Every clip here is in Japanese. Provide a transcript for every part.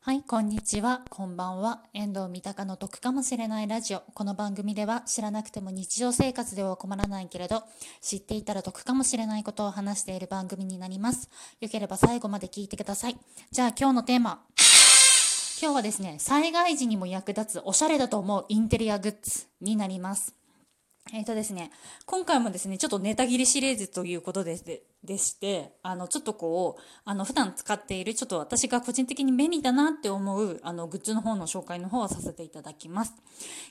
はい、こんにちは、こんばんは。遠藤三鷹の得かもしれないラジオ。この番組では知らなくても日常生活では困らないけれど、知っていたら得かもしれないことを話している番組になります。よければ最後まで聞いてください。じゃあ今日のテーマ。今日はですね、災害時にも役立つおしゃれだと思うインテリアグッズになります。えっ、ー、とですね、今回もですね、ちょっとネタ切りシリーズということでででして、あの、ちょっとこう、あの、普段使っている、ちょっと私が個人的に便利だなって思う、あの、グッズの方の紹介の方をさせていただきます。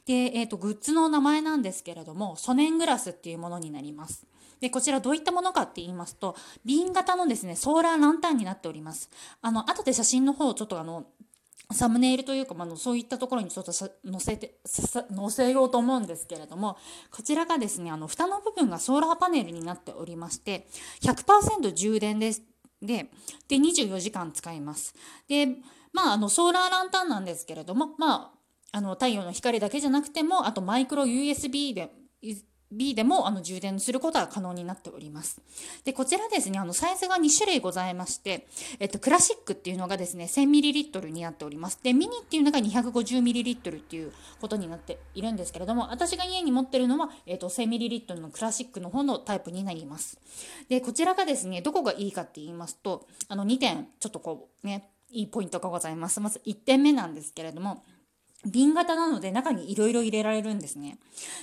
で、えっ、ー、と、グッズの名前なんですけれども、ソネングラスっていうものになります。で、こちらどういったものかって言いますと、瓶型のですね、ソーラーランタンになっております。あの、後で写真の方をちょっとあの、サムネイルというか、まあ、そういったところにちょっと載せて、載せようと思うんですけれども、こちらがですね、あの、蓋の部分がソーラーパネルになっておりまして、100%充電です。で、で、24時間使います。で、まあ、あの、ソーラーランタンなんですけれども、まあ、あの、太陽の光だけじゃなくても、あとマイクロ USB で、B でもあの充電することが可能になっております。で、こちらですね、あのサイズが2種類ございまして、えっと、クラシックっていうのがですね、1000ml になっております。で、ミニっていうのが 250ml っていうことになっているんですけれども、私が家に持ってるのは、えっと、1000ml のクラシックの方のタイプになります。で、こちらがですね、どこがいいかって言いますと、あの2点、ちょっとこうね、いいポイントがございます。まず1点目なんですけれども、瓶型なので中にいろいろ入れられるんですね。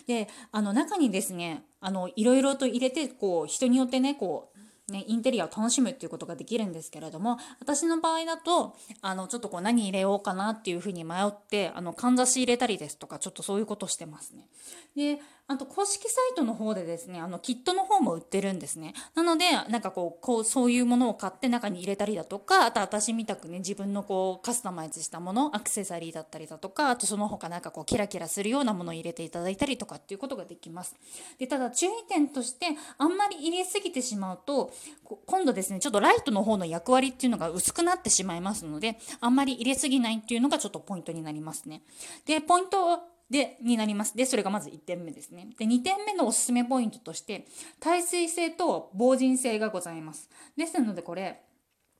で、あの中にですね、あのいろいろと入れて、こう人によってね、こうね、インテリアを楽しむっていうことができるんですけれども私の場合だとあのちょっとこう何入れようかなっていうふうに迷ってあのかんざし入れたりですとかちょっとそういうことしてますね。であと公式サイトの方でですねあのキットの方も売ってるんですね。なのでなんかこうこうそういうものを買って中に入れたりだとかあと私みたくね自分のこうカスタマイズしたものアクセサリーだったりだとかあとその他なんかこうキラキラするようなものを入れていただいたりとかっていうことができます。でただ注意点としてあんまり入れすぎてしまうと今度ですねちょっとライトの方の役割っていうのが薄くなってしまいますのであんまり入れすぎないっていうのがちょっとポイントになりますね。でポイントでになります。でそれがまず1点目ですね。で2点目のおすすめポイントとして耐水性と防塵性がございます。ですのでこれ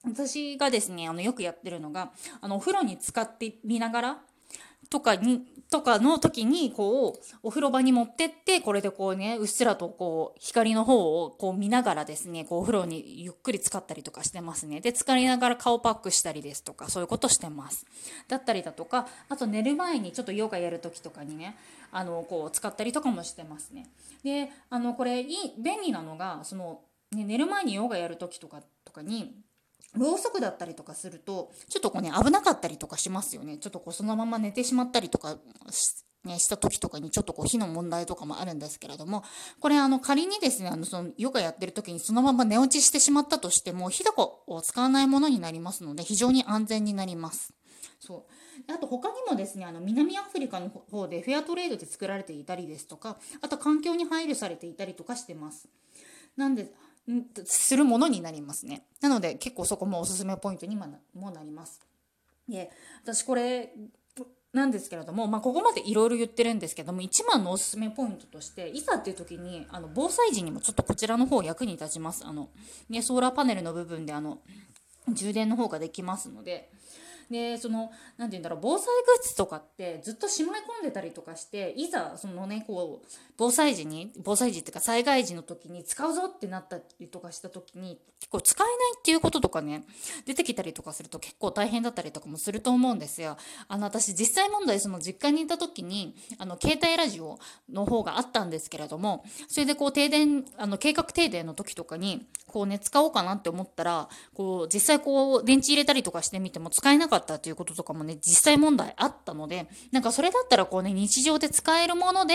私がですねあのよくやってるのがあのお風呂に使ってみながらとかにとかの時にこうお風呂場に持ってってこれでこうねうっすらとこう光の方をこう見ながらですねこうお風呂にゆっくり使ったりとかしてますね。で使いながら顔パックしたりですとかそういうことしてます。だったりだとかあと寝る前にちょっとヨガやる時とかにねあのこう使ったりとかもしてますね。であのこれいい便利なのがその、ね、寝る前にヨガやる時とかとかにろうそくだったりとかするとちょっとこうね危なかったりとかしますよねちょっとこうそのまま寝てしまったりとかね、した時とかにちょっとこう火の問題とかもあるんですけれどもこれあの仮にですねあのそのヨガやってる時にそのまま寝落ちしてしまったとしても火こを使わないものになりますので非常に安全になります。そうあと他にもですねあの南アフリカの方でフェアトレードで作られていたりですとかあと環境に配慮されていたりとかしてます。なんでするものになりますね。なので結構そこもおすすめポイントにもなります。で私これなんですけれども、まあ、ここまでいろいろ言ってるんですけども一番のおすすめポイントとしていざっていう時にあの防災時にもちょっとこちらの方役に立ちます。あのね、ソーラーパネルの部分であの充電の方ができますので。でその何て言うんだろう防災グッズとかってずっとしまい込んでたりとかしていざそのねこう防災時に防災時っていうか災害時の時に使うぞってなったりとかした時に結構使えないっていうこととかね出てきたりとかすると結構大変だったりとかもすると思うんですよ。あの私実際問題その実家にいた時にあの携帯ラジオの方があったんですけれどもそれでこう停電あの計画停電の時とかにこうね使おうかなって思ったらこう実際こう電池入れたりとかしてみても使えなかったったということとかもね実際問題あったのでなんかそれだったらこうね日常で使えるもので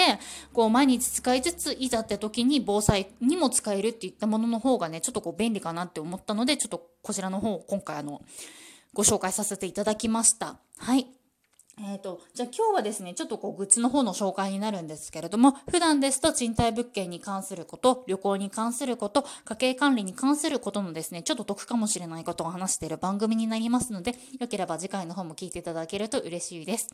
こう毎日使いつついざって時に防災にも使えるっていったものの方がねちょっとこう便利かなって思ったのでちょっとこちらの方を今回あのご紹介させていただきました。はいえーと、じゃあ今日はですね、ちょっとこうグッズの方の紹介になるんですけれども、普段ですと賃貸物件に関すること、旅行に関すること、家計管理に関することのですね、ちょっと得かもしれないことを話している番組になりますので、よければ次回の方も聞いていただけると嬉しいです。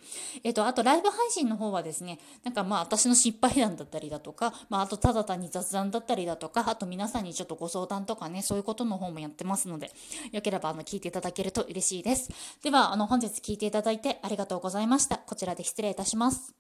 えっ、ー、と、あとライブ配信の方はですね、なんかまあ私の失敗談だったりだとか、まああとただ単に雑談だったりだとか、あと皆さんにちょっとご相談とかね、そういうことの方もやってますので、よければあの聞いていただけると嬉しいです。では、あの本日聞いていただいてありがとうございますざいました。こちらで失礼いたします。